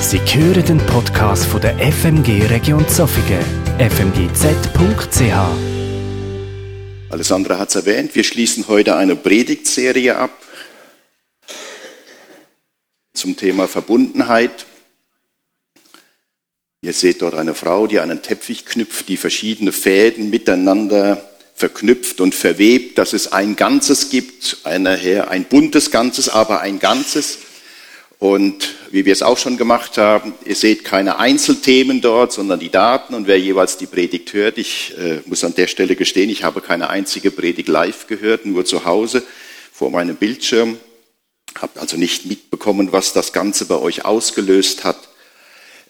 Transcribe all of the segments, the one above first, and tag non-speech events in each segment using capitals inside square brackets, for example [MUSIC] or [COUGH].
Sie hören den Podcast von der FMG Region Zofingen, fmgz.ch. Alessandra hat es erwähnt, wir schließen heute eine Predigtserie ab zum Thema Verbundenheit. Ihr seht dort eine Frau, die einen Teppich knüpft, die verschiedene Fäden miteinander verknüpft und verwebt, dass es ein Ganzes gibt, ein buntes Ganzes, aber ein Ganzes. Und wie wir es auch schon gemacht haben, ihr seht keine Einzelthemen dort, sondern die Daten und wer jeweils die Predigt hört. Ich äh, muss an der Stelle gestehen, ich habe keine einzige Predigt live gehört, nur zu Hause vor meinem Bildschirm. Habt also nicht mitbekommen, was das Ganze bei euch ausgelöst hat.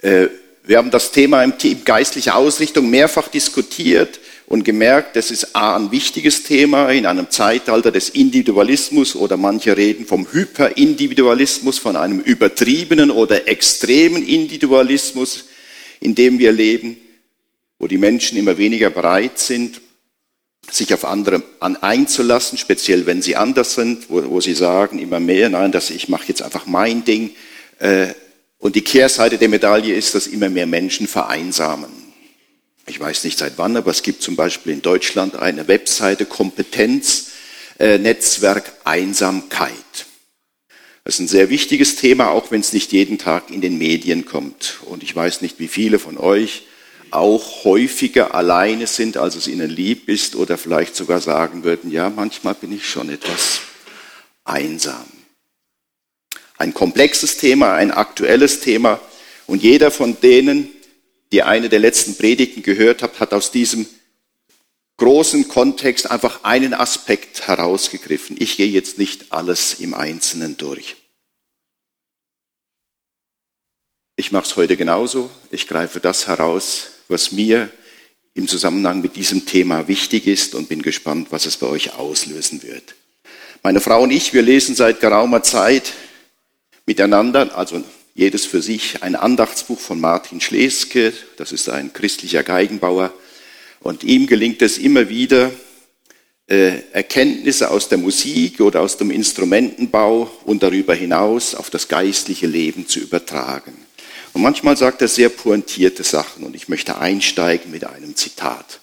Äh, wir haben das Thema im Team geistliche Ausrichtung mehrfach diskutiert und gemerkt, das ist A, ein wichtiges Thema in einem Zeitalter des Individualismus oder manche reden vom Hyperindividualismus, von einem übertriebenen oder extremen Individualismus, in dem wir leben, wo die Menschen immer weniger bereit sind, sich auf andere einzulassen, speziell wenn sie anders sind, wo, wo sie sagen immer mehr, nein, dass ich mache jetzt einfach mein Ding. Äh, und die Kehrseite der Medaille ist, dass immer mehr Menschen vereinsamen. Ich weiß nicht seit wann, aber es gibt zum Beispiel in Deutschland eine Webseite Kompetenznetzwerk äh, Einsamkeit. Das ist ein sehr wichtiges Thema, auch wenn es nicht jeden Tag in den Medien kommt. Und ich weiß nicht, wie viele von euch auch häufiger alleine sind, als es ihnen lieb ist, oder vielleicht sogar sagen würden, ja, manchmal bin ich schon etwas einsam. Ein komplexes Thema, ein aktuelles Thema. Und jeder von denen, die eine der letzten Predigten gehört habt, hat aus diesem großen Kontext einfach einen Aspekt herausgegriffen. Ich gehe jetzt nicht alles im Einzelnen durch. Ich mache es heute genauso. Ich greife das heraus, was mir im Zusammenhang mit diesem Thema wichtig ist und bin gespannt, was es bei euch auslösen wird. Meine Frau und ich, wir lesen seit geraumer Zeit miteinander, also jedes für sich, ein Andachtsbuch von Martin Schleske, das ist ein christlicher Geigenbauer. Und ihm gelingt es immer wieder, äh, Erkenntnisse aus der Musik oder aus dem Instrumentenbau und darüber hinaus auf das geistliche Leben zu übertragen. Und manchmal sagt er sehr pointierte Sachen und ich möchte einsteigen mit einem Zitat.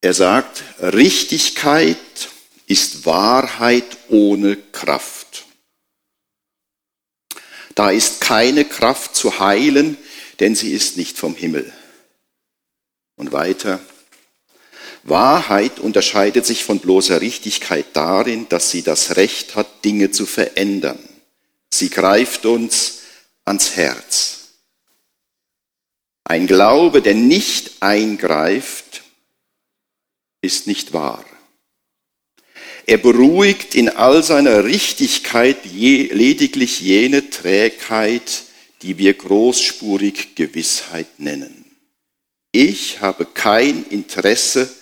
Er sagt, Richtigkeit ist Wahrheit ohne Kraft. Da ist keine Kraft zu heilen, denn sie ist nicht vom Himmel. Und weiter. Wahrheit unterscheidet sich von bloßer Richtigkeit darin, dass sie das Recht hat, Dinge zu verändern. Sie greift uns ans Herz. Ein Glaube, der nicht eingreift, ist nicht wahr. Er beruhigt in all seiner Richtigkeit lediglich jene Trägheit, die wir großspurig Gewissheit nennen. Ich habe kein Interesse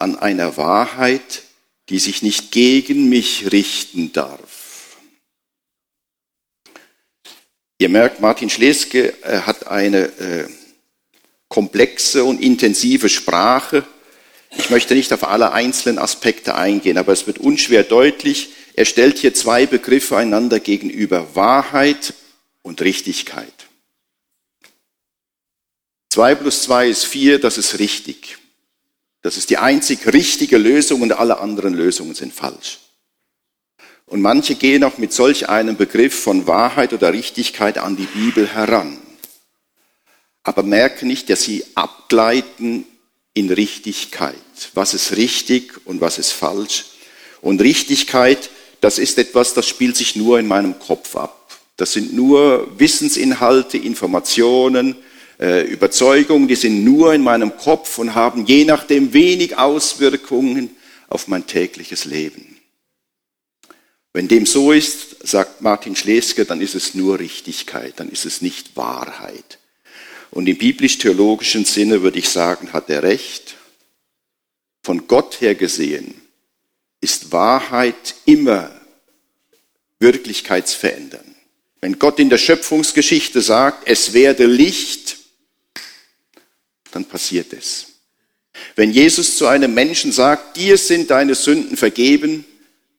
an einer Wahrheit, die sich nicht gegen mich richten darf. Ihr merkt, Martin Schleske äh, hat eine äh, komplexe und intensive Sprache ich möchte nicht auf alle einzelnen Aspekte eingehen, aber es wird unschwer deutlich. Er stellt hier zwei Begriffe einander gegenüber, Wahrheit und Richtigkeit. Zwei plus zwei ist vier, das ist richtig. Das ist die einzig richtige Lösung und alle anderen Lösungen sind falsch. Und manche gehen auch mit solch einem Begriff von Wahrheit oder Richtigkeit an die Bibel heran, aber merken nicht, dass sie abgleiten in Richtigkeit. Was ist richtig und was ist falsch? Und Richtigkeit, das ist etwas, das spielt sich nur in meinem Kopf ab. Das sind nur Wissensinhalte, Informationen, äh, Überzeugungen, die sind nur in meinem Kopf und haben je nachdem wenig Auswirkungen auf mein tägliches Leben. Wenn dem so ist, sagt Martin Schleske, dann ist es nur Richtigkeit, dann ist es nicht Wahrheit. Und im biblisch-theologischen Sinne würde ich sagen, hat er recht. Von Gott her gesehen ist Wahrheit immer wirklichkeitsverändern. Wenn Gott in der Schöpfungsgeschichte sagt, es werde Licht, dann passiert es. Wenn Jesus zu einem Menschen sagt, dir sind deine Sünden vergeben,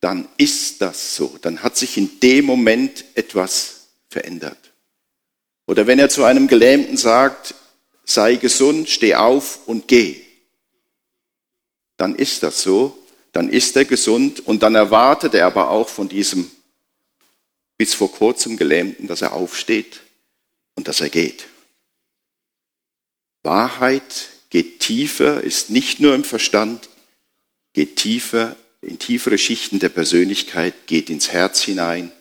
dann ist das so. Dann hat sich in dem Moment etwas verändert. Oder wenn er zu einem Gelähmten sagt, sei gesund, steh auf und geh, dann ist das so, dann ist er gesund und dann erwartet er aber auch von diesem bis vor kurzem Gelähmten, dass er aufsteht und dass er geht. Wahrheit geht tiefer, ist nicht nur im Verstand, geht tiefer in tiefere Schichten der Persönlichkeit, geht ins Herz hinein.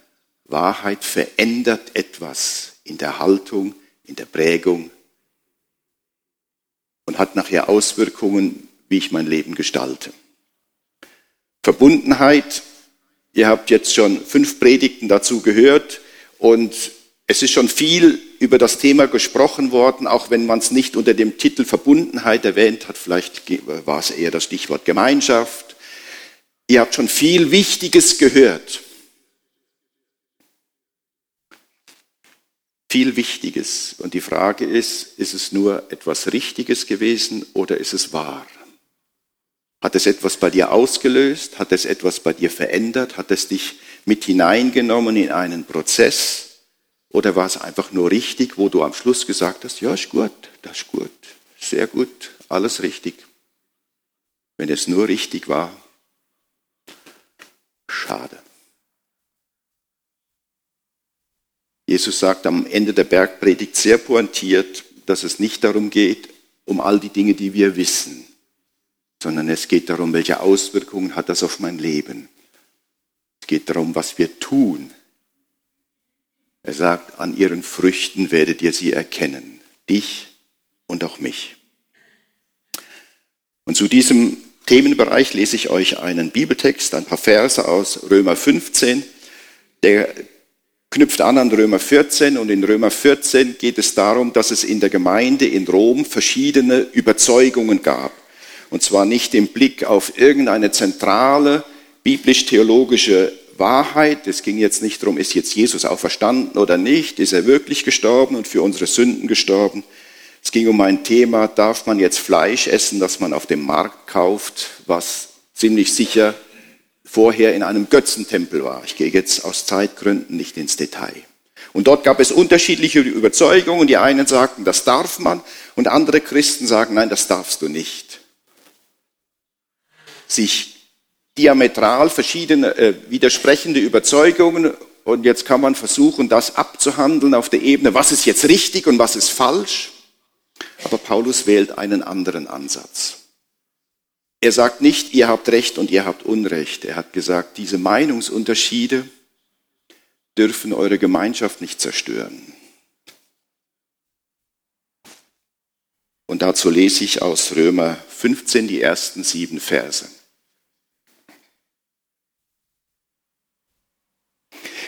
Wahrheit verändert etwas in der Haltung, in der Prägung und hat nachher Auswirkungen, wie ich mein Leben gestalte. Verbundenheit, ihr habt jetzt schon fünf Predigten dazu gehört und es ist schon viel über das Thema gesprochen worden, auch wenn man es nicht unter dem Titel Verbundenheit erwähnt hat. Vielleicht war es eher das Stichwort Gemeinschaft. Ihr habt schon viel Wichtiges gehört. Viel Wichtiges. Und die Frage ist, ist es nur etwas Richtiges gewesen oder ist es wahr? Hat es etwas bei dir ausgelöst? Hat es etwas bei dir verändert? Hat es dich mit hineingenommen in einen Prozess? Oder war es einfach nur richtig, wo du am Schluss gesagt hast, ja, ist gut, das ist gut, sehr gut, alles richtig. Wenn es nur richtig war, schade. Jesus sagt am Ende der Bergpredigt sehr pointiert, dass es nicht darum geht, um all die Dinge, die wir wissen, sondern es geht darum, welche Auswirkungen hat das auf mein Leben. Es geht darum, was wir tun er sagt, an ihren Früchten werdet ihr sie erkennen, dich und auch mich. Und zu diesem Themenbereich lese ich euch einen Bibeltext, ein paar Verse aus Römer 15. Der knüpft an an Römer 14 und in Römer 14 geht es darum, dass es in der Gemeinde in Rom verschiedene Überzeugungen gab. Und zwar nicht im Blick auf irgendeine zentrale biblisch-theologische Wahrheit. Es ging jetzt nicht darum, ist jetzt Jesus auferstanden oder nicht, ist er wirklich gestorben und für unsere Sünden gestorben. Es ging um ein Thema, darf man jetzt Fleisch essen, das man auf dem Markt kauft, was ziemlich sicher vorher in einem Götzentempel war. Ich gehe jetzt aus Zeitgründen nicht ins Detail. Und dort gab es unterschiedliche Überzeugungen. Die einen sagten, das darf man, und andere Christen sagen, nein, das darfst du nicht. Sich diametral verschiedene, äh, widersprechende Überzeugungen und jetzt kann man versuchen, das abzuhandeln auf der Ebene, was ist jetzt richtig und was ist falsch. Aber Paulus wählt einen anderen Ansatz. Er sagt nicht, ihr habt Recht und ihr habt Unrecht. Er hat gesagt, diese Meinungsunterschiede dürfen eure Gemeinschaft nicht zerstören. Dazu lese ich aus Römer 15 die ersten sieben Verse.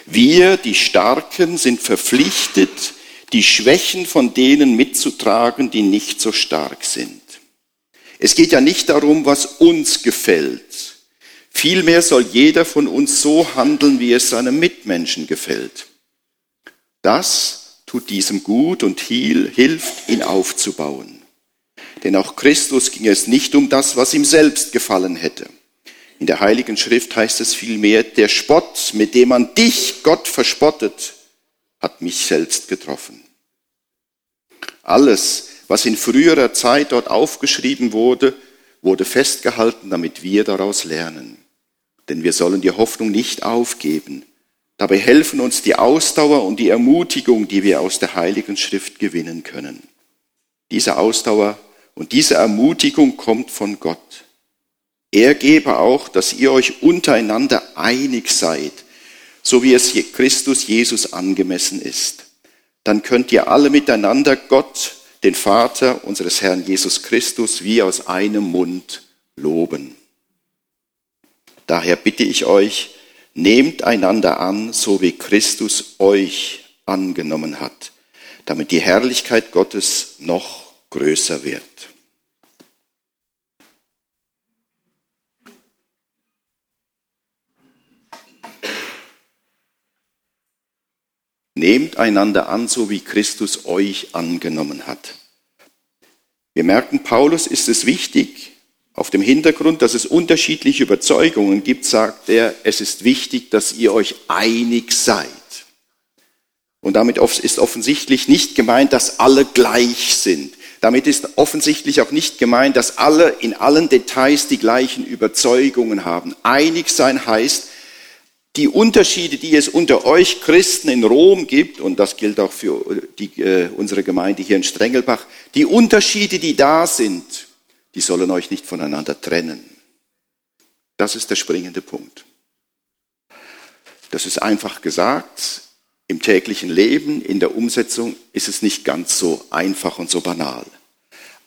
Wir, die Starken, sind verpflichtet, die Schwächen von denen mitzutragen, die nicht so stark sind. Es geht ja nicht darum, was uns gefällt. Vielmehr soll jeder von uns so handeln, wie es seinem Mitmenschen gefällt. Das tut diesem gut und hilft, ihn aufzubauen. Denn auch Christus ging es nicht um das, was ihm selbst gefallen hätte. In der Heiligen Schrift heißt es vielmehr, der Spott, mit dem man dich, Gott, verspottet, hat mich selbst getroffen. Alles, was in früherer Zeit dort aufgeschrieben wurde, wurde festgehalten, damit wir daraus lernen. Denn wir sollen die Hoffnung nicht aufgeben. Dabei helfen uns die Ausdauer und die Ermutigung, die wir aus der Heiligen Schrift gewinnen können. Diese Ausdauer und diese Ermutigung kommt von Gott. Er gebe auch, dass ihr euch untereinander einig seid, so wie es Christus Jesus angemessen ist. Dann könnt ihr alle miteinander Gott, den Vater unseres Herrn Jesus Christus, wie aus einem Mund loben. Daher bitte ich euch, nehmt einander an, so wie Christus euch angenommen hat, damit die Herrlichkeit Gottes noch größer wird. Nehmt einander an, so wie Christus euch angenommen hat. Wir merken, Paulus ist es wichtig, Auf dem Hintergrund, dass es unterschiedliche Überzeugungen gibt, sagt er, es ist wichtig, dass ihr euch einig seid. Und damit ist offensichtlich nicht gemeint, dass alle gleich sind. Damit ist offensichtlich auch nicht gemeint, dass alle in allen Details die gleichen Überzeugungen haben. Einig sein heißt, die Unterschiede, die es unter euch Christen in Rom gibt, und das gilt auch für die, äh, unsere Gemeinde hier in Strengelbach, die Unterschiede, die da sind, die sollen euch nicht voneinander trennen. Das ist der springende Punkt. Das ist einfach gesagt. Im täglichen Leben, in der Umsetzung ist es nicht ganz so einfach und so banal.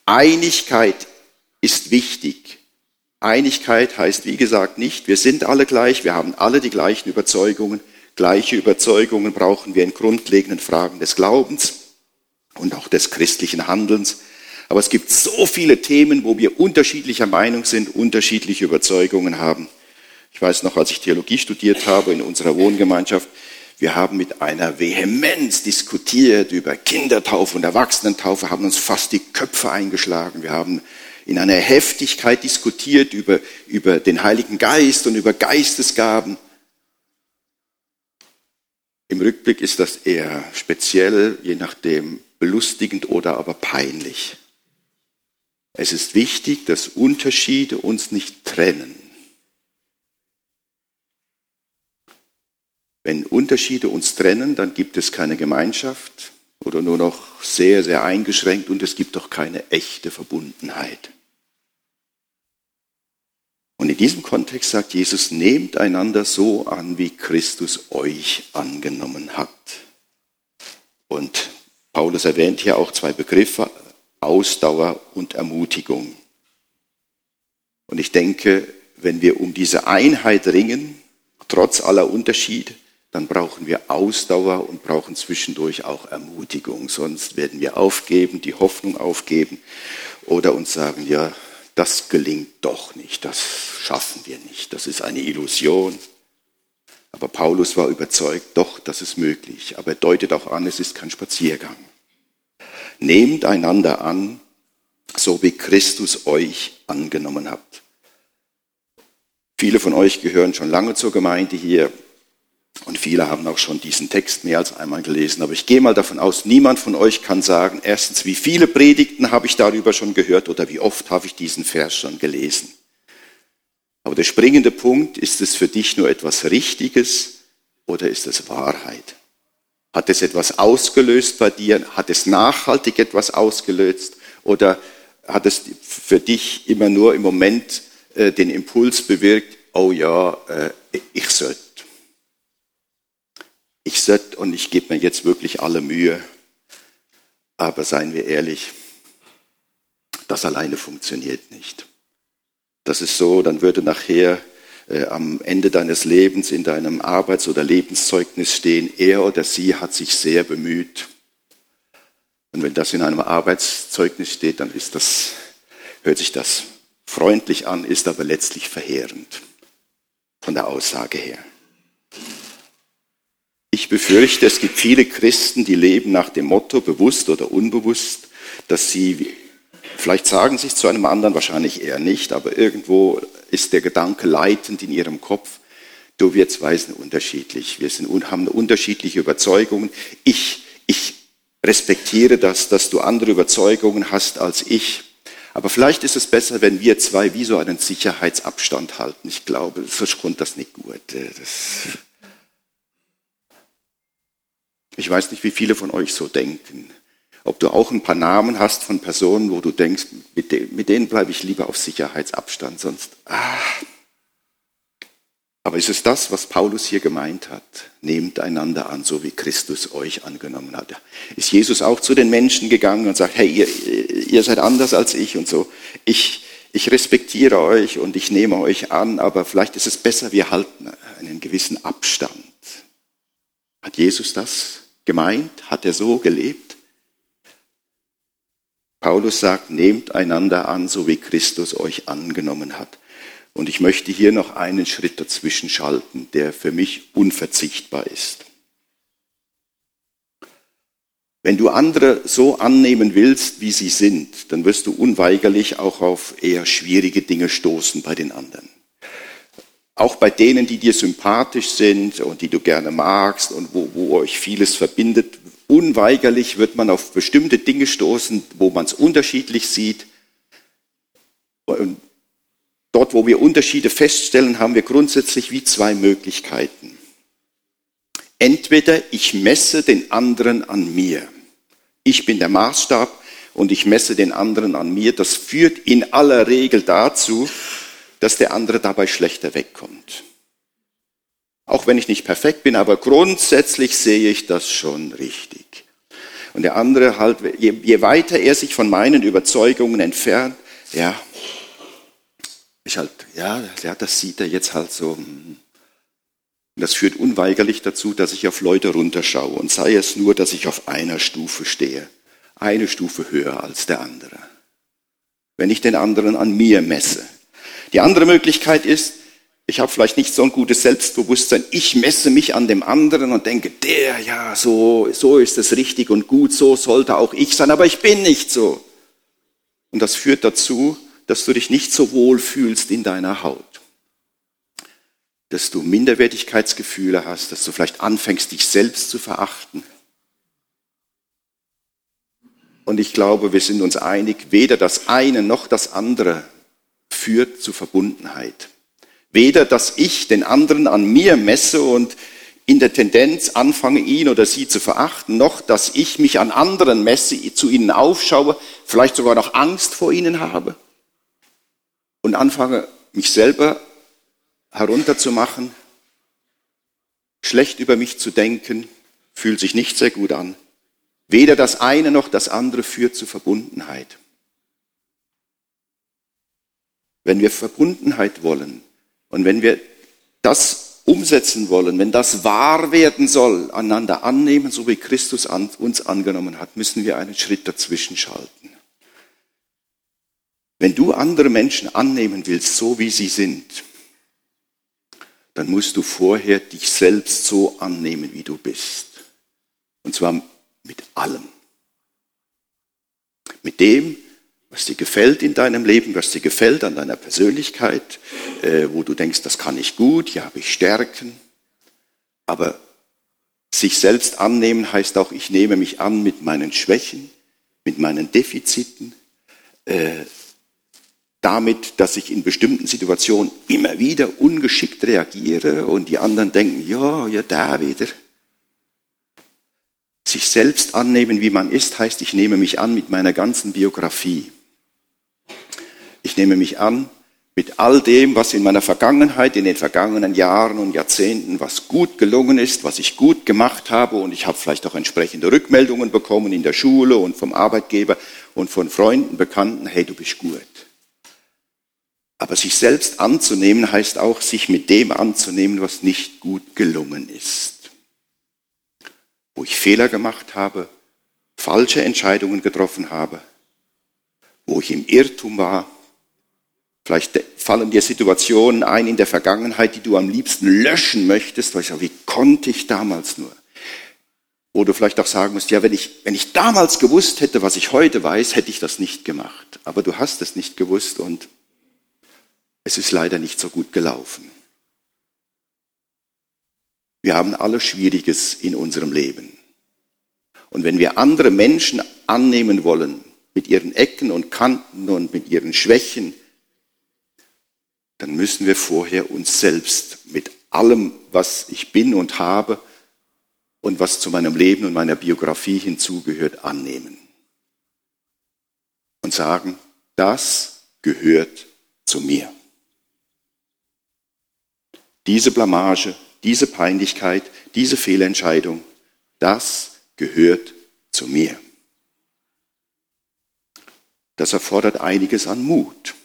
Einigkeit ist wichtig. Einigkeit heißt, wie gesagt, nicht, wir sind alle gleich, wir haben alle die gleichen Überzeugungen. Gleiche Überzeugungen brauchen wir in grundlegenden Fragen des Glaubens und auch des christlichen Handelns. Aber es gibt so viele Themen, wo wir unterschiedlicher Meinung sind, unterschiedliche Überzeugungen haben. Ich weiß noch, als ich Theologie studiert habe in unserer Wohngemeinschaft, wir haben mit einer Vehemenz diskutiert über Kindertaufe und Erwachsenentaufe, haben uns fast die Köpfe eingeschlagen. Wir haben in einer Heftigkeit diskutiert über, über den Heiligen Geist und über Geistesgaben. Im Rückblick ist das eher speziell, je nachdem belustigend oder aber peinlich. Es ist wichtig, dass Unterschiede uns nicht trennen. Wenn Unterschiede uns trennen, dann gibt es keine Gemeinschaft oder nur noch sehr, sehr eingeschränkt und es gibt auch keine echte Verbundenheit. Und in diesem Kontext sagt Jesus, nehmt einander so an, wie Christus euch angenommen hat. Und Paulus erwähnt hier auch zwei Begriffe, Ausdauer und Ermutigung. Und ich denke, wenn wir um diese Einheit ringen, trotz aller Unterschiede, dann brauchen wir Ausdauer und brauchen zwischendurch auch Ermutigung. Sonst werden wir aufgeben, die Hoffnung aufgeben oder uns sagen, ja, das gelingt doch nicht, das schaffen wir nicht, das ist eine Illusion. Aber Paulus war überzeugt, doch, das ist möglich. Aber er deutet auch an, es ist kein Spaziergang. Nehmt einander an, so wie Christus euch angenommen hat. Viele von euch gehören schon lange zur Gemeinde hier. Und viele haben auch schon diesen Text mehr als einmal gelesen. Aber ich gehe mal davon aus, niemand von euch kann sagen, erstens, wie viele Predigten habe ich darüber schon gehört oder wie oft habe ich diesen Vers schon gelesen. Aber der springende Punkt, ist es für dich nur etwas Richtiges oder ist es Wahrheit? Hat es etwas ausgelöst bei dir? Hat es nachhaltig etwas ausgelöst? Oder hat es für dich immer nur im Moment äh, den Impuls bewirkt, oh ja, äh, ich sollte ich sollte und ich gebe mir jetzt wirklich alle Mühe. Aber seien wir ehrlich, das alleine funktioniert nicht. Das ist so, dann würde nachher äh, am Ende deines Lebens in deinem Arbeits- oder Lebenszeugnis stehen, er oder sie hat sich sehr bemüht. Und wenn das in einem Arbeitszeugnis steht, dann ist das, hört sich das freundlich an, ist aber letztlich verheerend von der Aussage her. Ich befürchte, es gibt viele Christen, die leben nach dem Motto, bewusst oder unbewusst, dass sie, vielleicht sagen sie es zu einem anderen, wahrscheinlich eher nicht, aber irgendwo ist der Gedanke leitend in ihrem Kopf, du, wir zwei sind unterschiedlich, wir sind, haben unterschiedliche Überzeugungen. Ich, ich respektiere das, dass du andere Überzeugungen hast als ich. Aber vielleicht ist es besser, wenn wir zwei wie so einen Sicherheitsabstand halten. Ich glaube, sonst kommt das nicht gut. Das ich weiß nicht, wie viele von euch so denken. Ob du auch ein paar Namen hast von Personen, wo du denkst, mit, de mit denen bleibe ich lieber auf Sicherheitsabstand, sonst. Ah. Aber ist es das, was Paulus hier gemeint hat? Nehmt einander an, so wie Christus euch angenommen hat. Ist Jesus auch zu den Menschen gegangen und sagt, hey, ihr, ihr seid anders als ich und so. Ich, ich respektiere euch und ich nehme euch an, aber vielleicht ist es besser, wir halten einen gewissen Abstand. Hat Jesus das gemeint? Hat er so gelebt? Paulus sagt, nehmt einander an, so wie Christus euch angenommen hat. Und ich möchte hier noch einen Schritt dazwischen schalten, der für mich unverzichtbar ist. Wenn du andere so annehmen willst, wie sie sind, dann wirst du unweigerlich auch auf eher schwierige Dinge stoßen bei den anderen. Auch bei denen, die dir sympathisch sind und die du gerne magst und wo, wo euch vieles verbindet, unweigerlich wird man auf bestimmte Dinge stoßen, wo man es unterschiedlich sieht. Und dort, wo wir Unterschiede feststellen, haben wir grundsätzlich wie zwei Möglichkeiten. Entweder ich messe den anderen an mir. Ich bin der Maßstab und ich messe den anderen an mir. Das führt in aller Regel dazu, dass der andere dabei schlechter wegkommt. Auch wenn ich nicht perfekt bin, aber grundsätzlich sehe ich das schon richtig. Und der andere halt, je, je weiter er sich von meinen Überzeugungen entfernt, ja, ich halt, ja, ja, das sieht er jetzt halt so. Hm. Das führt unweigerlich dazu, dass ich auf Leute runterschaue und sei es nur, dass ich auf einer Stufe stehe, eine Stufe höher als der andere. Wenn ich den anderen an mir messe. Die andere Möglichkeit ist, ich habe vielleicht nicht so ein gutes Selbstbewusstsein. Ich messe mich an dem anderen und denke, der, ja, so, so ist es richtig und gut, so sollte auch ich sein, aber ich bin nicht so. Und das führt dazu, dass du dich nicht so wohl fühlst in deiner Haut dass du Minderwertigkeitsgefühle hast, dass du vielleicht anfängst, dich selbst zu verachten. Und ich glaube, wir sind uns einig, weder das eine noch das andere führt zu Verbundenheit. Weder, dass ich den anderen an mir messe und in der Tendenz anfange, ihn oder sie zu verachten, noch, dass ich mich an anderen messe, zu ihnen aufschaue, vielleicht sogar noch Angst vor ihnen habe und anfange, mich selber herunterzumachen, schlecht über mich zu denken, fühlt sich nicht sehr gut an. Weder das eine noch das andere führt zu Verbundenheit. Wenn wir Verbundenheit wollen und wenn wir das umsetzen wollen, wenn das wahr werden soll, einander annehmen, so wie Christus uns angenommen hat, müssen wir einen Schritt dazwischen schalten. Wenn du andere Menschen annehmen willst, so wie sie sind, dann musst du vorher dich selbst so annehmen, wie du bist. Und zwar mit allem. Mit dem, was dir gefällt in deinem Leben, was dir gefällt an deiner Persönlichkeit, äh, wo du denkst, das kann ich gut, hier habe ich Stärken. Aber sich selbst annehmen heißt auch, ich nehme mich an mit meinen Schwächen, mit meinen Defiziten, äh, damit, dass ich in bestimmten Situationen immer wieder ungeschickt reagiere und die anderen denken, ja, ja, da wieder. Sich selbst annehmen, wie man ist, heißt, ich nehme mich an mit meiner ganzen Biografie. Ich nehme mich an mit all dem, was in meiner Vergangenheit, in den vergangenen Jahren und Jahrzehnten, was gut gelungen ist, was ich gut gemacht habe und ich habe vielleicht auch entsprechende Rückmeldungen bekommen in der Schule und vom Arbeitgeber und von Freunden, Bekannten, hey, du bist gut. Aber sich selbst anzunehmen heißt auch, sich mit dem anzunehmen, was nicht gut gelungen ist. Wo ich Fehler gemacht habe, falsche Entscheidungen getroffen habe, wo ich im Irrtum war. Vielleicht fallen dir Situationen ein in der Vergangenheit, die du am liebsten löschen möchtest, weil ich sage, wie konnte ich damals nur? Du vielleicht auch sagen musst, ja, wenn ich, wenn ich damals gewusst hätte, was ich heute weiß, hätte ich das nicht gemacht. Aber du hast es nicht gewusst und es ist leider nicht so gut gelaufen. Wir haben alle Schwieriges in unserem Leben. Und wenn wir andere Menschen annehmen wollen, mit ihren Ecken und Kanten und mit ihren Schwächen, dann müssen wir vorher uns selbst mit allem, was ich bin und habe und was zu meinem Leben und meiner Biografie hinzugehört, annehmen. Und sagen, das gehört zu mir. Diese Blamage, diese Peinlichkeit, diese Fehlentscheidung, das gehört zu mir. Das erfordert einiges an Mut.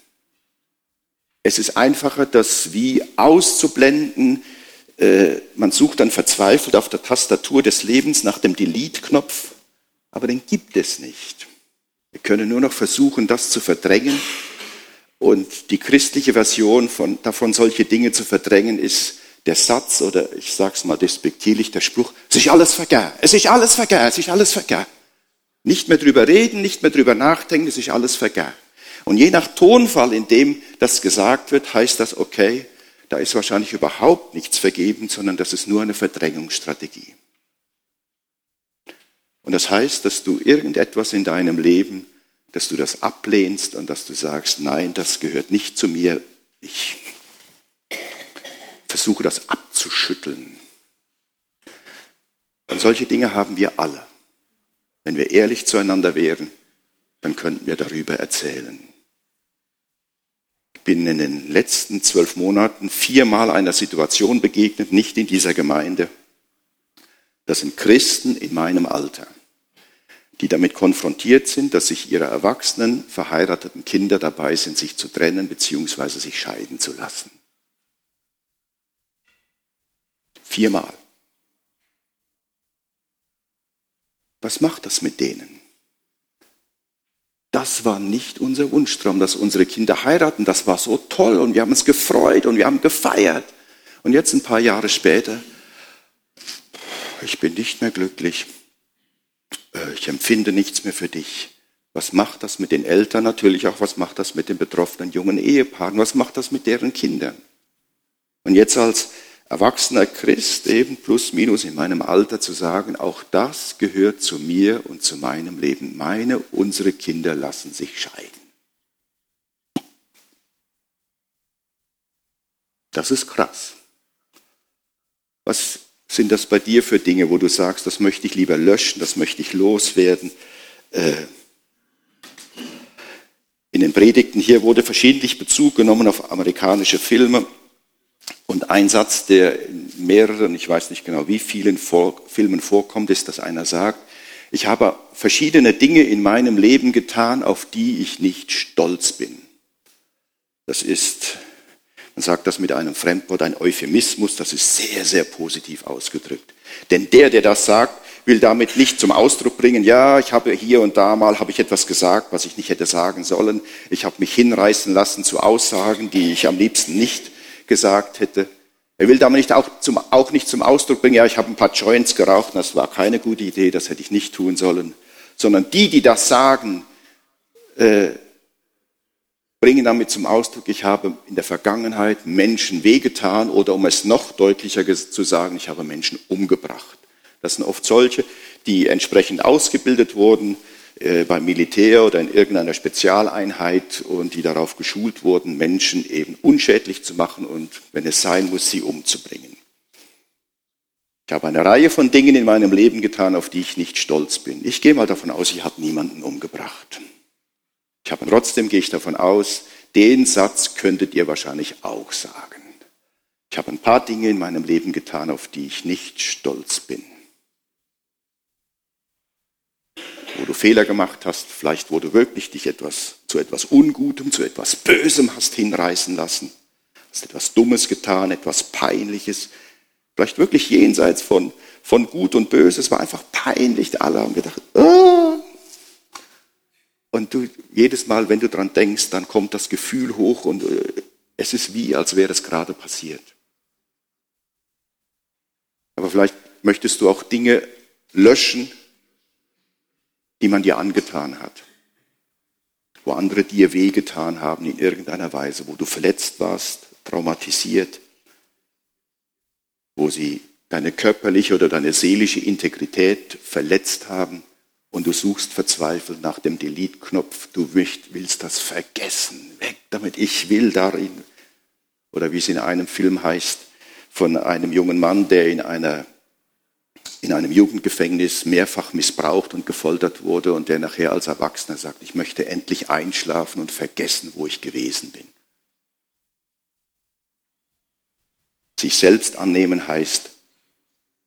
Es ist einfacher, das wie auszublenden. Äh, man sucht dann verzweifelt auf der Tastatur des Lebens nach dem Delete-Knopf, aber den gibt es nicht. Wir können nur noch versuchen, das zu verdrängen und die christliche Version von, davon, solche Dinge zu verdrängen, ist der Satz oder ich sage es mal despektierlich, der Spruch, es ist alles vergeben, es ist alles vergeben, es ist alles vergeben. Nicht mehr drüber reden, nicht mehr drüber nachdenken, das ist alles vergangen. Und je nach Tonfall, in dem das gesagt wird, heißt das, okay, da ist wahrscheinlich überhaupt nichts vergeben, sondern das ist nur eine Verdrängungsstrategie. Und das heißt, dass du irgendetwas in deinem Leben, dass du das ablehnst und dass du sagst, nein, das gehört nicht zu mir. Ich versuche das abzuschütteln. Und solche Dinge haben wir alle. Wenn wir ehrlich zueinander wären, dann könnten wir darüber erzählen. Bin in den letzten zwölf Monaten viermal einer Situation begegnet, nicht in dieser Gemeinde. Das sind Christen in meinem Alter, die damit konfrontiert sind, dass sich ihre erwachsenen, verheirateten Kinder dabei sind, sich zu trennen bzw. sich scheiden zu lassen. Viermal. Was macht das mit denen? Das war nicht unser Wunschtraum, dass unsere Kinder heiraten. Das war so toll und wir haben uns gefreut und wir haben gefeiert. Und jetzt ein paar Jahre später, ich bin nicht mehr glücklich. Äh, ich empfinde nichts mehr für dich. Was macht das mit den Eltern natürlich auch? Was macht das mit den betroffenen jungen Ehepaaren? Was macht das mit deren Kindern? Und jetzt als erwachsener Christ, eben plus minus in meinem Alter zu sagen, auch das gehört zu mir und zu meinem Leben. Meine, unsere Kinder lassen sich scheiden. Das ist krass. Was sind das bei dir für Dinge, wo du sagst, das möchte ich lieber löschen, das möchte ich loswerden? Äh, in den Predigten hier wurde verschiedentlich Bezug genommen auf amerikanische Filme. Und ein Satz, der in mehreren, ich weiß nicht genau wie vielen Filmen vorkommt, ist, dass einer sagt, ich habe verschiedene Dinge in meinem Leben getan, auf die ich nicht stolz bin. Das ist, man sagt das mit einem Fremdwort, ein Euphemismus, das ist sehr, sehr positiv ausgedrückt. Denn der, der das sagt, will damit nicht zum Ausdruck bringen, ja, ich habe hier und da mal, habe ich etwas gesagt, was ich nicht hätte sagen sollen. Ich habe mich hinreißen lassen zu Aussagen, die ich am liebsten nicht gesagt hätte. Er will damit nicht auch, zum, auch nicht zum Ausdruck bringen, ja, ich habe ein paar Joints geraucht, das war keine gute Idee, das hätte ich nicht tun sollen. Sondern die, die das sagen, äh, bringen damit zum Ausdruck, ich habe in der Vergangenheit Menschen wehgetan oder um es noch deutlicher zu sagen, ich habe Menschen umgebracht. Das sind oft solche, die entsprechend ausgebildet wurden, beim Militär oder in irgendeiner Spezialeinheit und die darauf geschult wurden, Menschen eben unschädlich zu machen und, wenn es sein muss, sie umzubringen. Ich habe eine Reihe von Dingen in meinem Leben getan, auf die ich nicht stolz bin. Ich gehe mal davon aus, ich habe niemanden umgebracht. Ich habe trotzdem gehe ich davon aus, den Satz könntet ihr wahrscheinlich auch sagen. Ich habe ein paar Dinge in meinem Leben getan, auf die ich nicht stolz bin. Wo du Fehler gemacht hast, vielleicht wo du wirklich dich etwas zu etwas Ungutem, zu etwas Bösem hast hinreißen lassen, hast etwas Dummes getan, etwas Peinliches, vielleicht wirklich jenseits von, von Gut und Böse, es war einfach peinlich, alle haben gedacht, oh. und du jedes Mal, wenn du dran denkst, dann kommt das Gefühl hoch und äh, es ist wie, als wäre es gerade passiert. Aber vielleicht möchtest du auch Dinge löschen, die man dir angetan hat, wo andere dir wehgetan haben in irgendeiner Weise, wo du verletzt warst, traumatisiert, wo sie deine körperliche oder deine seelische Integrität verletzt haben und du suchst verzweifelt nach dem Delete-Knopf, du willst das vergessen, weg damit, ich will darin. Oder wie es in einem Film heißt, von einem jungen Mann, der in einer in einem Jugendgefängnis mehrfach missbraucht und gefoltert wurde und der nachher als Erwachsener sagt, ich möchte endlich einschlafen und vergessen, wo ich gewesen bin. Sich selbst annehmen heißt,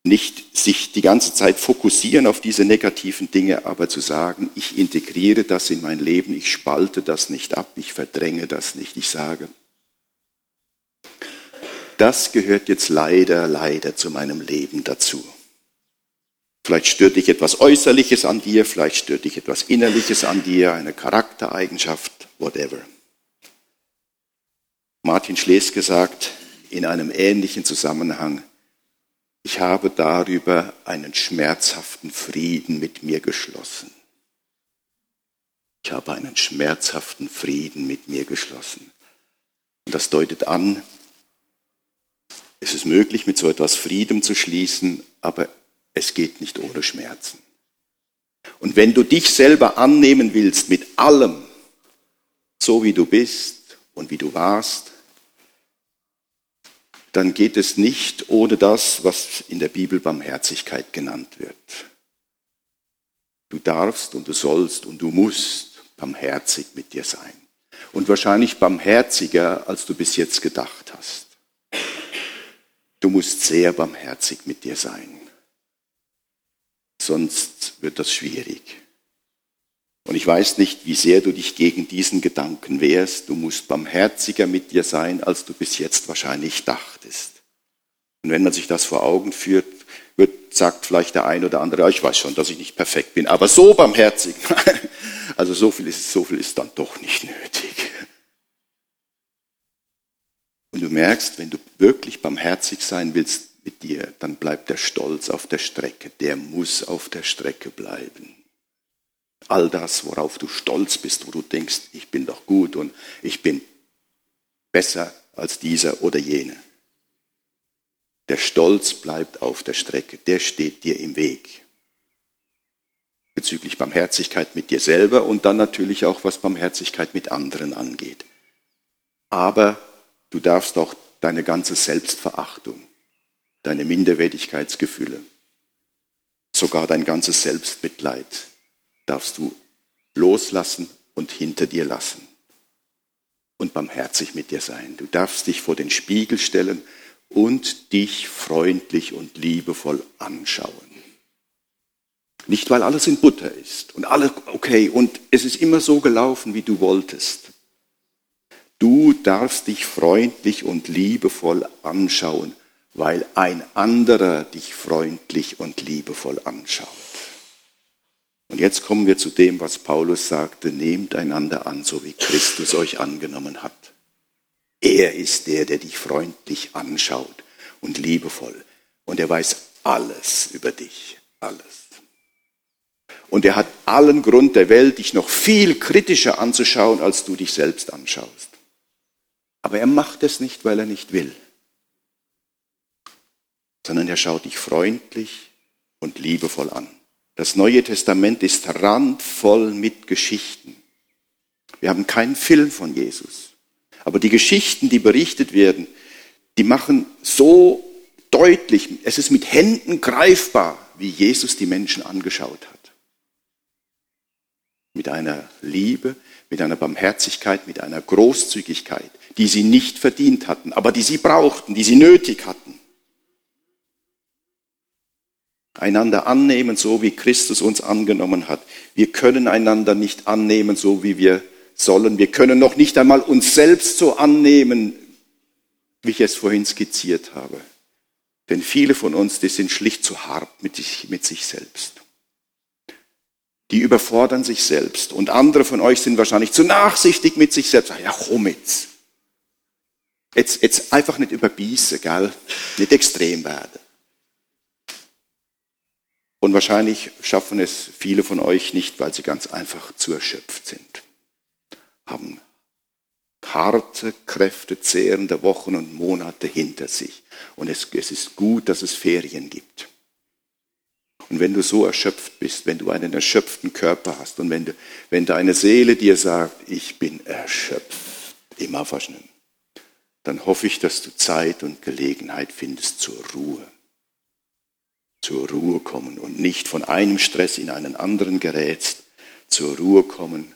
nicht sich die ganze Zeit fokussieren auf diese negativen Dinge, aber zu sagen, ich integriere das in mein Leben, ich spalte das nicht ab, ich verdränge das nicht, ich sage, das gehört jetzt leider, leider zu meinem Leben dazu. Vielleicht stört dich etwas Äußerliches an dir, vielleicht stört dich etwas Innerliches an dir, eine Charaktereigenschaft, whatever. Martin Schlees gesagt in einem ähnlichen Zusammenhang, ich habe darüber einen schmerzhaften Frieden mit mir geschlossen. Ich habe einen schmerzhaften Frieden mit mir geschlossen. Und das deutet an, es ist möglich, mit so etwas Frieden zu schließen, aber es geht nicht ohne Schmerzen. Und wenn du dich selber annehmen willst mit allem, so wie du bist und wie du warst, dann geht es nicht ohne das, was in der Bibel Barmherzigkeit genannt wird. Du darfst und du sollst und du musst barmherzig mit dir sein. Und wahrscheinlich barmherziger, als du bis jetzt gedacht hast. Du musst sehr barmherzig mit dir sein. Sonst wird das schwierig. Und ich weiß nicht, wie sehr du dich gegen diesen Gedanken wehrst. Du musst barmherziger mit dir sein, als du bis jetzt wahrscheinlich dachtest. Und wenn man sich das vor Augen führt, wird, sagt vielleicht der ein oder andere, ja, ich weiß schon, dass ich nicht perfekt bin, aber so barmherzig. [LAUGHS] Also so viel ist, so viel ist dann doch nicht nötig. Und du merkst, wenn du wirklich barmherzig sein willst mit dir, dann bleibt der Stolz auf der Strecke. Der muss auf der Strecke bleiben. All das, worauf du stolz bist, wo du denkst, ich bin doch gut und ich bin besser als dieser oder jene. Der Stolz bleibt auf der Strecke, der steht dir im Weg. Bezüglich Barmherzigkeit mit dir selber und dann natürlich auch, was Barmherzigkeit mit anderen angeht. Aber Du darfst auch deine ganze Selbstverachtung, deine Minderwertigkeitsgefühle, sogar dein ganzes Selbstmitleid darfst du loslassen und hinter dir lassen und barmherzig mit dir sein. Du darfst dich vor den Spiegel stellen und dich freundlich und liebevoll anschauen. Nicht, weil alles in Butter ist und alles okay und es ist immer so gelaufen, wie du wolltest. Du darfst dich freundlich und liebevoll anschauen, weil ein anderer dich freundlich und liebevoll anschaut. Und jetzt kommen wir zu dem, was Paulus sagte, nehmt einander an, so wie Christus euch angenommen hat. Er ist der, der dich freundlich anschaut und liebevoll. Und er weiß alles über dich, alles. Und er hat allen Grund der Welt, dich noch viel kritischer anzuschauen, als du dich selbst anschaust. Aber er macht es nicht, weil er nicht will, sondern er schaut dich freundlich und liebevoll an. Das Neue Testament ist randvoll mit Geschichten. Wir haben keinen Film von Jesus. Aber die Geschichten, die berichtet werden, die machen so deutlich, es ist mit Händen greifbar, wie Jesus die Menschen angeschaut hat. Mit einer Liebe, mit einer Barmherzigkeit, mit einer Großzügigkeit, die sie nicht verdient hatten, aber die sie brauchten, die sie nötig hatten. Einander annehmen, so wie Christus uns angenommen hat. Wir können einander nicht annehmen, so wie wir sollen. Wir können noch nicht einmal uns selbst so annehmen, wie ich es vorhin skizziert habe. Denn viele von uns, die sind schlicht zu hart mit sich, mit sich selbst die überfordern sich selbst. Und andere von euch sind wahrscheinlich zu nachsichtig mit sich selbst. Ja, komm jetzt. Jetzt, jetzt einfach nicht überbießen, gell? Nicht extrem werden. Und wahrscheinlich schaffen es viele von euch nicht, weil sie ganz einfach zu erschöpft sind. Haben harte, kräftezehrende Wochen und Monate hinter sich. Und es, es ist gut, dass es Ferien gibt. Und wenn du so erschöpft bist, wenn du einen erschöpften Körper hast und wenn, du, wenn deine Seele dir sagt, ich bin erschöpft, immer verschnitten, dann hoffe ich, dass du Zeit und Gelegenheit findest zur Ruhe. Zur Ruhe kommen und nicht von einem Stress in einen anderen gerätst. Zur Ruhe kommen.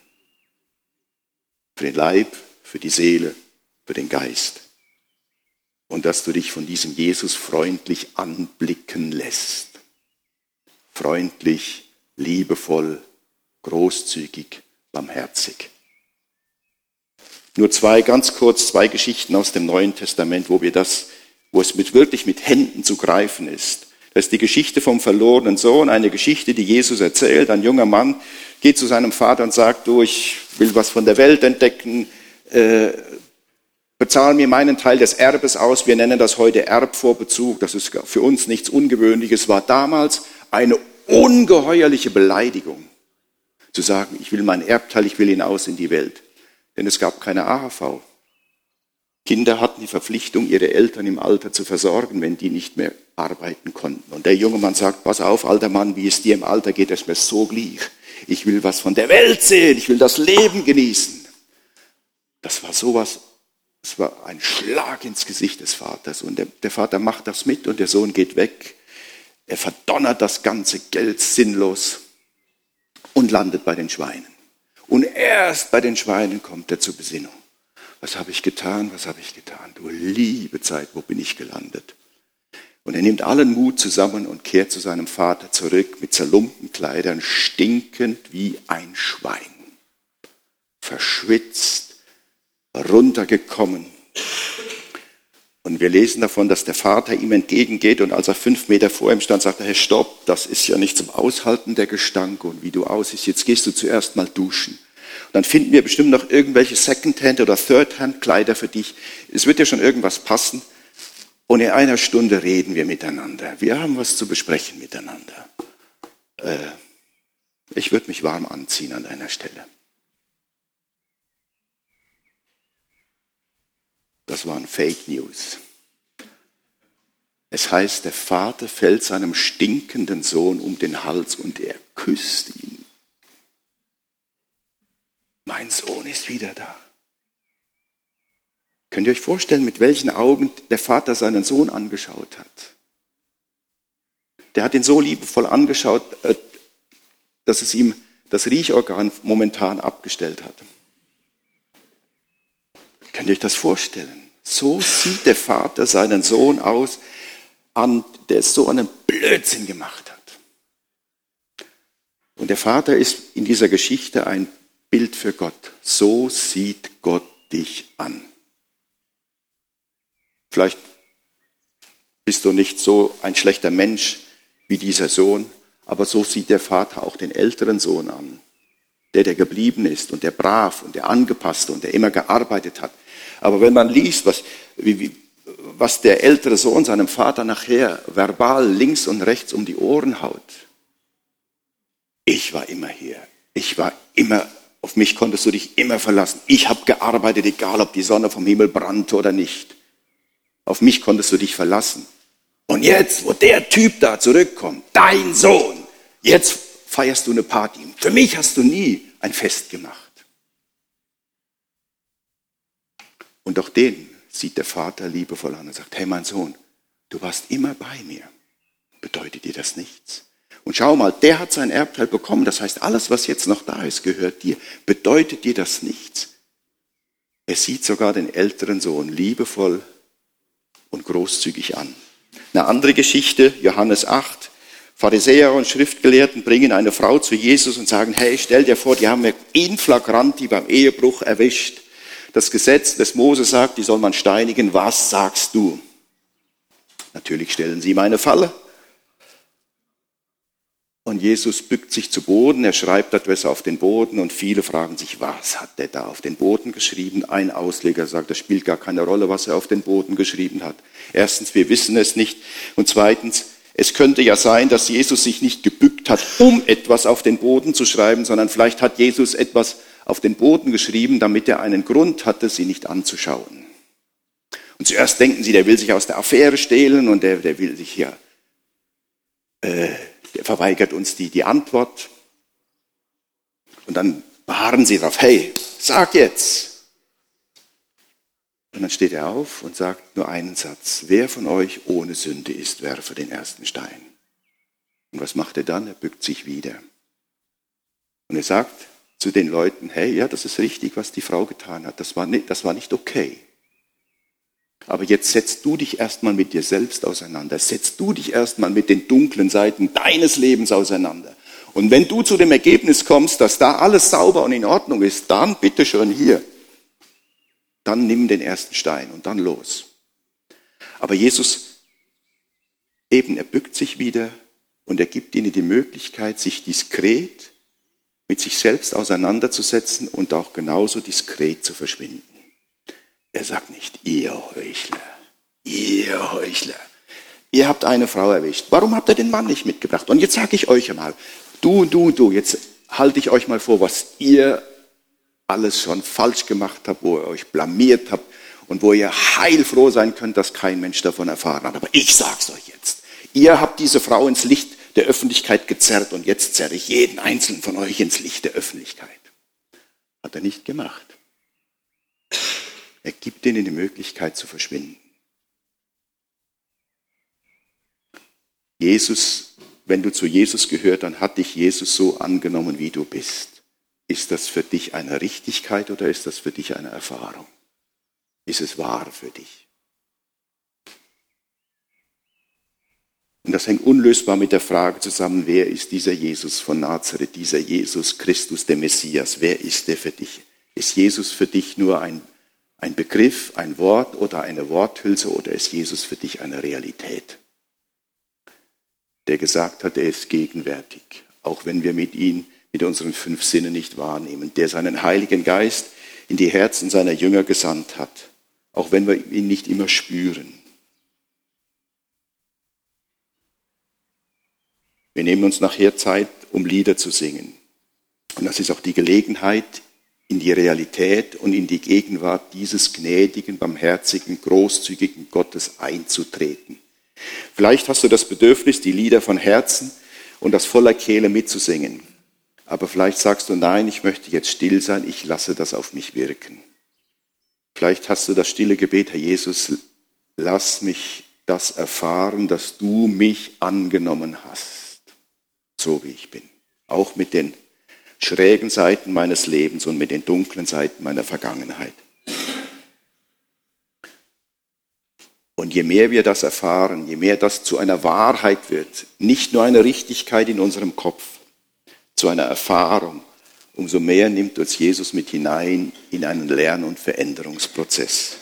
Für den Leib, für die Seele, für den Geist. Und dass du dich von diesem Jesus freundlich anblicken lässt freundlich, liebevoll, großzügig, barmherzig. Nur zwei, ganz kurz, zwei Geschichten aus dem Neuen Testament, wo wir das, wo es mit, wirklich mit Händen zu greifen ist. Das ist die Geschichte vom verlorenen Sohn, eine Geschichte, die Jesus erzählt. Ein junger Mann geht zu seinem Vater und sagt, du, ich will was von der Welt entdecken, äh, bezahl mir meinen Teil des Erbes aus. Wir nennen das heute Erbvorbezug. Das ist für uns nichts Ungewöhnliches, war damals eine ungeheuerliche Beleidigung. Zu sagen, ich will mein Erbteil, ich will hinaus in die Welt. Denn es gab keine AHV. Kinder hatten die Verpflichtung, ihre Eltern im Alter zu versorgen, wenn die nicht mehr arbeiten konnten. Und der junge Mann sagt, pass auf, alter Mann, wie es dir im Alter geht, ist mir so gleich. Ich will was von der Welt sehen, ich will das Leben genießen. Das war sowas, es war ein Schlag ins Gesicht des Vaters. Und der, der Vater macht das mit und der Sohn geht weg. Er verdonnert das ganze Geld sinnlos und landet bei den Schweinen. Und erst bei den Schweinen kommt er zur Besinnung. Was habe ich getan? Was habe ich getan? Du liebe Zeit, wo bin ich gelandet? Und er nimmt allen Mut zusammen und kehrt zu seinem Vater zurück mit zerlumpten Kleidern, stinkend wie ein Schwein. Verschwitzt, runtergekommen. Und wir lesen davon, dass der Vater ihm entgegengeht und als er fünf Meter vor ihm stand, sagt er, Herr, stopp, das ist ja nicht zum Aushalten der Gestank und wie du aussiehst, jetzt gehst du zuerst mal duschen. Dann finden wir bestimmt noch irgendwelche Secondhand oder Thirdhand Kleider für dich. Es wird ja schon irgendwas passen. Und in einer Stunde reden wir miteinander. Wir haben was zu besprechen miteinander. Äh, ich würde mich warm anziehen an deiner Stelle. Das waren Fake News. Es heißt, der Vater fällt seinem stinkenden Sohn um den Hals und er küsst ihn. Mein Sohn ist wieder da. Könnt ihr euch vorstellen, mit welchen Augen der Vater seinen Sohn angeschaut hat? Der hat ihn so liebevoll angeschaut, äh, dass es ihm das Riechorgan momentan abgestellt hat. Könnt ihr euch das vorstellen? So sieht der Vater seinen Sohn aus, an, der so einen Blödsinn gemacht hat. Und der Vater ist in dieser Geschichte ein Bild für Gott. So sieht Gott dich an. Vielleicht bist du nicht so ein schlechter Mensch wie dieser Sohn, aber so sieht der Vater auch den älteren Sohn an, der, der geblieben ist und der brav und der angepasst und der immer gearbeitet hat. Aber wenn man liest, was, wie, wie, was der ältere Sohn seinem Vater nachher verbal links und rechts um die Ohren haut, ich war immer hier, ich war immer auf mich konntest du dich immer verlassen. Ich habe gearbeitet, egal ob die Sonne vom Himmel brannte oder nicht. Auf mich konntest du dich verlassen. Und jetzt, wo der Typ da zurückkommt, dein Sohn, jetzt feierst du eine Party. Für mich hast du nie ein Fest gemacht. Und auch den sieht der Vater liebevoll an und sagt, hey mein Sohn, du warst immer bei mir. Bedeutet dir das nichts? Und schau mal, der hat sein Erbteil bekommen. Das heißt, alles, was jetzt noch da ist, gehört dir. Bedeutet dir das nichts? Er sieht sogar den älteren Sohn liebevoll und großzügig an. Eine andere Geschichte, Johannes 8. Pharisäer und Schriftgelehrten bringen eine Frau zu Jesus und sagen, hey, stell dir vor, die haben wir in flagranti beim Ehebruch erwischt. Das Gesetz des Mose sagt, die soll man steinigen. Was sagst du? Natürlich stellen sie ihm eine Falle. Und Jesus bückt sich zu Boden, er schreibt etwas auf den Boden und viele fragen sich, was hat der da auf den Boden geschrieben? Ein Ausleger sagt, das spielt gar keine Rolle, was er auf den Boden geschrieben hat. Erstens, wir wissen es nicht. Und zweitens, es könnte ja sein, dass Jesus sich nicht gebückt hat, um etwas auf den Boden zu schreiben, sondern vielleicht hat Jesus etwas auf den Boden geschrieben, damit er einen Grund hatte, sie nicht anzuschauen. Und zuerst denken sie, der will sich aus der Affäre stehlen und der, der will sich hier äh, der verweigert uns die, die Antwort. Und dann beharren sie darauf, hey, sag jetzt. Und dann steht er auf und sagt nur einen Satz. Wer von euch ohne Sünde ist, werfe den ersten Stein. Und was macht er dann? Er bückt sich wieder. Und er sagt zu den Leuten, hey, ja, das ist richtig, was die Frau getan hat. Das war nicht, das war nicht okay. Aber jetzt setzt du dich erstmal mit dir selbst auseinander. Setzt du dich erstmal mit den dunklen Seiten deines Lebens auseinander. Und wenn du zu dem Ergebnis kommst, dass da alles sauber und in Ordnung ist, dann bitte schön hier. Dann nimm den ersten Stein und dann los. Aber Jesus eben, er bückt sich wieder und er gibt ihnen die Möglichkeit, sich diskret mit sich selbst auseinanderzusetzen und auch genauso diskret zu verschwinden. Er sagt nicht, ihr Heuchler, ihr Heuchler. Ihr habt eine Frau erwischt. Warum habt ihr den Mann nicht mitgebracht? Und jetzt sage ich euch einmal, du, du, du, jetzt halte ich euch mal vor, was ihr alles schon falsch gemacht habt, wo ihr euch blamiert habt und wo ihr heilfroh sein könnt, dass kein Mensch davon erfahren hat. Aber ich sag's euch jetzt. Ihr habt diese Frau ins Licht der Öffentlichkeit gezerrt und jetzt zerre ich jeden einzelnen von euch ins Licht der Öffentlichkeit. Hat er nicht gemacht. Er gibt ihnen die Möglichkeit zu verschwinden. Jesus, wenn du zu Jesus gehört, dann hat dich Jesus so angenommen, wie du bist. Ist das für dich eine Richtigkeit oder ist das für dich eine Erfahrung? Ist es wahr für dich? Und das hängt unlösbar mit der Frage zusammen, wer ist dieser Jesus von Nazareth, dieser Jesus Christus, der Messias? Wer ist der für dich? Ist Jesus für dich nur ein, ein Begriff, ein Wort oder eine Worthülse oder ist Jesus für dich eine Realität? Der gesagt hat, er ist gegenwärtig, auch wenn wir mit ihm, mit unseren fünf Sinnen nicht wahrnehmen, der seinen Heiligen Geist in die Herzen seiner Jünger gesandt hat, auch wenn wir ihn nicht immer spüren. Wir nehmen uns nachher Zeit, um Lieder zu singen. Und das ist auch die Gelegenheit, in die Realität und in die Gegenwart dieses gnädigen, barmherzigen, großzügigen Gottes einzutreten. Vielleicht hast du das Bedürfnis, die Lieder von Herzen und das voller Kehle mitzusingen. Aber vielleicht sagst du, nein, ich möchte jetzt still sein, ich lasse das auf mich wirken. Vielleicht hast du das stille Gebet, Herr Jesus, lass mich das erfahren, dass du mich angenommen hast so wie ich bin. Auch mit den schrägen Seiten meines Lebens und mit den dunklen Seiten meiner Vergangenheit. Und je mehr wir das erfahren, je mehr das zu einer Wahrheit wird, nicht nur eine Richtigkeit in unserem Kopf, zu einer Erfahrung, umso mehr nimmt uns Jesus mit hinein in einen Lern- und Veränderungsprozess,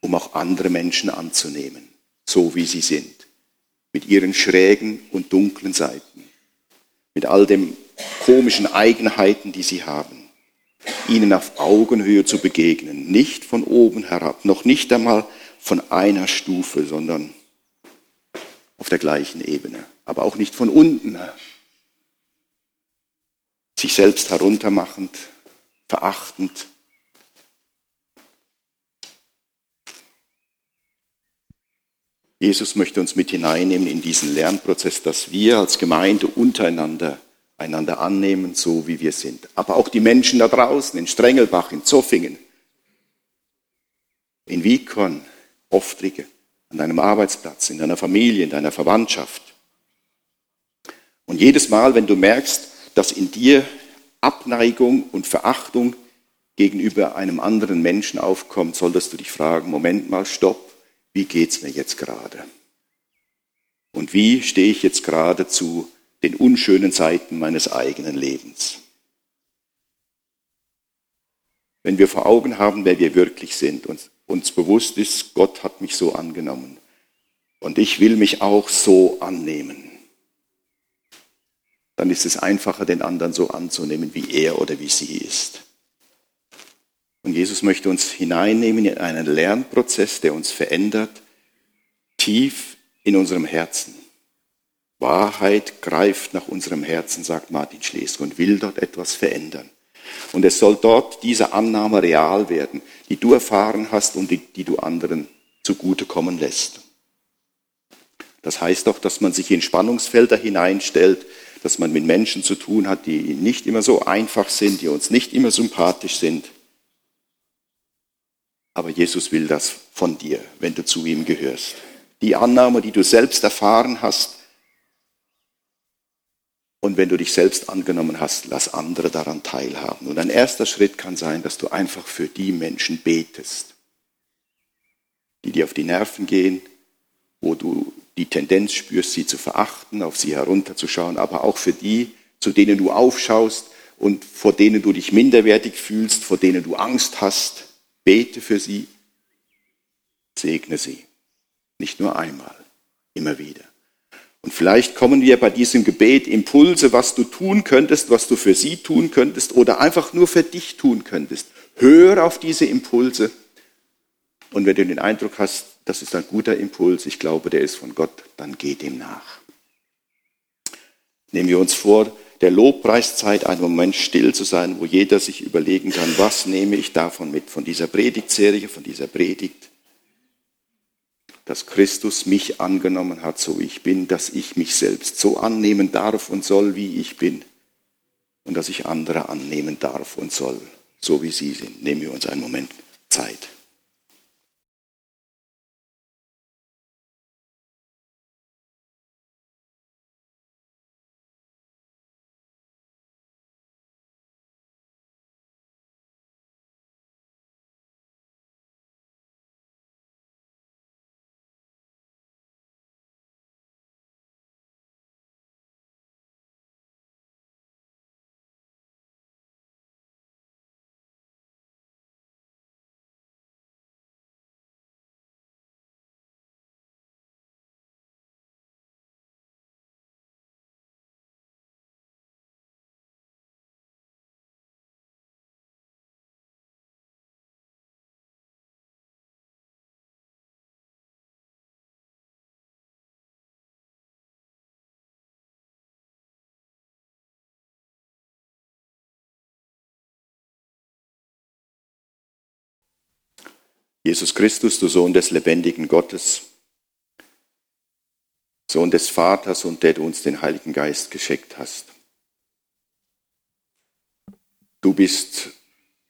um auch andere Menschen anzunehmen, so wie sie sind, mit ihren schrägen und dunklen Seiten mit all den komischen Eigenheiten, die sie haben, ihnen auf Augenhöhe zu begegnen, nicht von oben herab, noch nicht einmal von einer Stufe, sondern auf der gleichen Ebene, aber auch nicht von unten, sich selbst heruntermachend, verachtend. Jesus möchte uns mit hineinnehmen in diesen Lernprozess, dass wir als Gemeinde untereinander einander annehmen, so wie wir sind. Aber auch die Menschen da draußen, in Strengelbach, in Zoffingen, in Wikon, Oftrige, an deinem Arbeitsplatz, in deiner Familie, in deiner Verwandtschaft. Und jedes Mal, wenn du merkst, dass in dir Abneigung und Verachtung gegenüber einem anderen Menschen aufkommt, solltest du dich fragen, Moment mal, stopp, wie geht's mir jetzt gerade? Und wie stehe ich jetzt gerade zu den unschönen Seiten meines eigenen Lebens? Wenn wir vor Augen haben, wer wir wirklich sind und uns bewusst ist, Gott hat mich so angenommen und ich will mich auch so annehmen, dann ist es einfacher, den anderen so anzunehmen, wie er oder wie sie ist. Und Jesus möchte uns hineinnehmen in einen Lernprozess, der uns verändert, tief in unserem Herzen. Wahrheit greift nach unserem Herzen, sagt Martin Schleswig, und will dort etwas verändern. Und es soll dort diese Annahme real werden, die du erfahren hast und die, die du anderen zugutekommen lässt. Das heißt doch, dass man sich in Spannungsfelder hineinstellt, dass man mit Menschen zu tun hat, die nicht immer so einfach sind, die uns nicht immer sympathisch sind, aber Jesus will das von dir, wenn du zu ihm gehörst. Die Annahme, die du selbst erfahren hast. Und wenn du dich selbst angenommen hast, lass andere daran teilhaben. Und ein erster Schritt kann sein, dass du einfach für die Menschen betest, die dir auf die Nerven gehen, wo du die Tendenz spürst, sie zu verachten, auf sie herunterzuschauen, aber auch für die, zu denen du aufschaust und vor denen du dich minderwertig fühlst, vor denen du Angst hast, Bete für sie, segne sie. Nicht nur einmal, immer wieder. Und vielleicht kommen wir bei diesem Gebet Impulse, was du tun könntest, was du für sie tun könntest oder einfach nur für dich tun könntest. Hör auf diese Impulse. Und wenn du den Eindruck hast, das ist ein guter Impuls, ich glaube, der ist von Gott, dann geh dem nach. Nehmen wir uns vor, der Lobpreiszeit einen Moment still zu sein, wo jeder sich überlegen kann, was nehme ich davon mit, von dieser Predigtserie, von dieser Predigt, dass Christus mich angenommen hat, so ich bin, dass ich mich selbst so annehmen darf und soll, wie ich bin, und dass ich andere annehmen darf und soll, so wie sie sind. Nehmen wir uns einen Moment Zeit. Jesus Christus, du Sohn des lebendigen Gottes, Sohn des Vaters und der du uns den Heiligen Geist geschickt hast. Du bist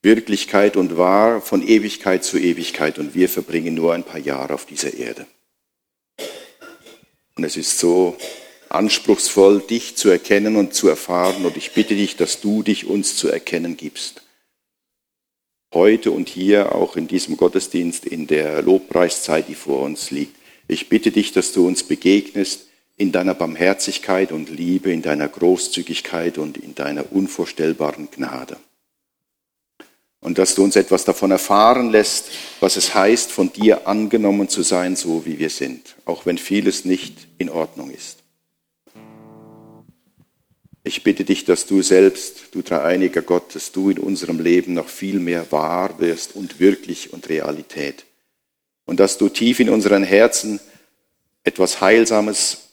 Wirklichkeit und wahr von Ewigkeit zu Ewigkeit und wir verbringen nur ein paar Jahre auf dieser Erde. Und es ist so anspruchsvoll, dich zu erkennen und zu erfahren und ich bitte dich, dass du dich uns zu erkennen gibst heute und hier auch in diesem Gottesdienst, in der Lobpreiszeit, die vor uns liegt. Ich bitte dich, dass du uns begegnest in deiner Barmherzigkeit und Liebe, in deiner Großzügigkeit und in deiner unvorstellbaren Gnade. Und dass du uns etwas davon erfahren lässt, was es heißt, von dir angenommen zu sein, so wie wir sind, auch wenn vieles nicht in Ordnung ist. Ich bitte dich, dass du selbst, du dreieiniger Gott, dass du in unserem Leben noch viel mehr wahr wirst und wirklich und Realität. Und dass du tief in unseren Herzen etwas Heilsames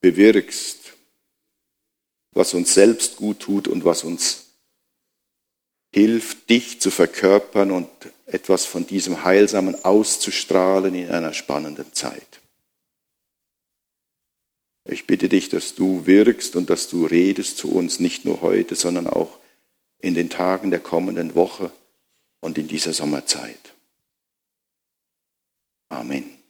bewirkst, was uns selbst gut tut und was uns hilft, dich zu verkörpern und etwas von diesem Heilsamen auszustrahlen in einer spannenden Zeit. Ich bitte dich, dass du wirkst und dass du redest zu uns, nicht nur heute, sondern auch in den Tagen der kommenden Woche und in dieser Sommerzeit. Amen.